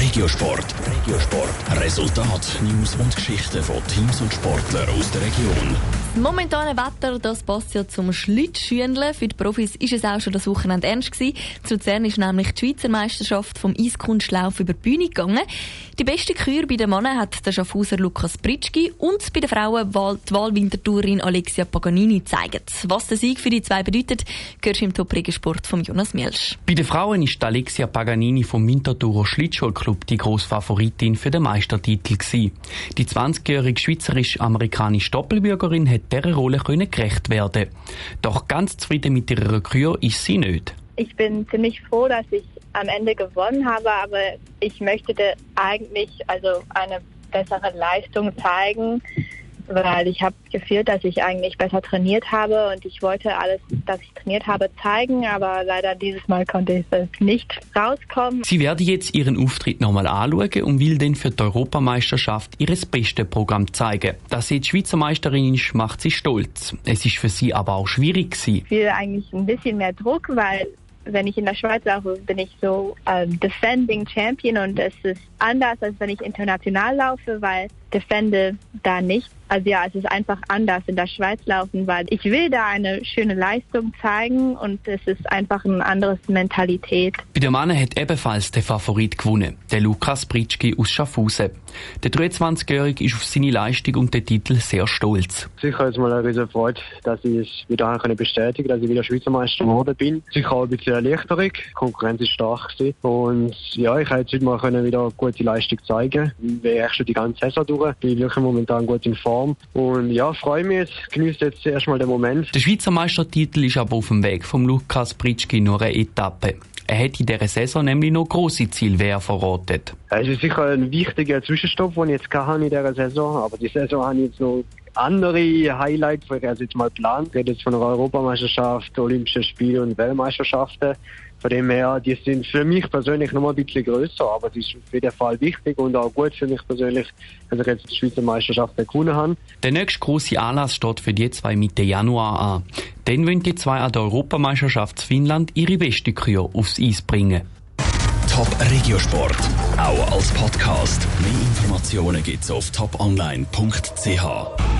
Regiosport. Regiosport. Resultat, News und Geschichten von Teams und Sportlern aus der Region. Das momentane Wetter, das passt ja zum Schlittschuhenle. Für die Profis ist es auch schon das Wochenende ernst gewesen. Zu Luzern ist nämlich die Schweizer Meisterschaft vom Eiskunstlauf über die Bühne gegangen. Die beste Kür bei den Männern hat der Schaffhauser Lukas Pritschki und bei den Frauen die Wahlwintertourin Alexia Paganini gezeigt. Was der Sieg für die zwei bedeutet, gehört im top Sport von Jonas Mielsch. Bei den Frauen ist Alexia Paganini vom Winterthurer Schlittschuhclub die grosse Favoritin für den Meistertitel gewesen. Die 20-jährige schweizerisch-amerikanische Doppelbürgerin hat dieser Rolle gerecht werden. Doch ganz zufrieden mit ihrer Kür ist sie nicht. Ich bin ziemlich froh, dass ich am Ende gewonnen habe, aber ich möchte eigentlich also eine bessere Leistung zeigen, weil ich habe gefühlt, dass ich eigentlich besser trainiert habe und ich wollte alles, das ich trainiert habe, zeigen, aber leider dieses Mal konnte ich es nicht rauskommen. Sie werde jetzt ihren Auftritt nochmal anschauen und will dann für die Europameisterschaft ihres beste Programm zeigen. Dass sie die Schweizer Meisterin ist, macht sie stolz. Es ist für sie aber auch schwierig gewesen. Ich will eigentlich ein bisschen mehr Druck, weil wenn ich in der Schweiz laufe, bin ich so ähm, Defending Champion und es ist anders, als wenn ich international laufe, weil Defende da nicht. Also ja, es ist einfach anders in der Schweiz laufen, weil ich will da eine schöne Leistung zeigen und es ist einfach eine andere Mentalität. Bei der Mann hat ebenfalls der Favorit gewonnen, der Lukas Pritschki aus Schaffhausen. Der 23-Jährige ist auf seine Leistung und den Titel sehr stolz. Sicher jetzt mal eine riesige Freude, dass ich es wieder bestätigen konnte, dass ich wieder Schweizer Meister geworden bin. Sicher auch ein bisschen Erleichterung. Die Konkurrenz ist stark gewesen. Und ja, ich konnte jetzt heute mal wieder gute Leistung zeigen. Ich habe schon die ganze Saison durch. Ich bin wirklich momentan gut in. Form. Und ja, freue mich jetzt, genieße jetzt erstmal den Moment. Der Schweizer Meistertitel ist aber auf dem Weg vom Lukas Pritschki nur eine Etappe. Er hat in dieser Saison nämlich noch grosse Ziele, wer verratet. Es ist sicher ein wichtiger Zwischenstopp, den ich jetzt hatte in dieser Saison. Aber die Saison habe ich jetzt noch andere Highlights, die ich jetzt mal geplant. Ich rede jetzt von einer Europameisterschaft, Olympischen Spiele und Weltmeisterschaften. Von dem her, die sind für mich persönlich noch mal ein bisschen größer, aber das ist auf jeden Fall wichtig und auch gut für mich persönlich, dass ich jetzt die Schweizer Meisterschaft gewonnen habe. Der nächste große Anlass steht für die zwei Mitte Januar an. Dann wollen die zwei an der Europameisterschaft Finnland ihre beste Kür aufs Eis bringen. Top Regiosport, auch als Podcast. Mehr Informationen gibt's auf toponline.ch.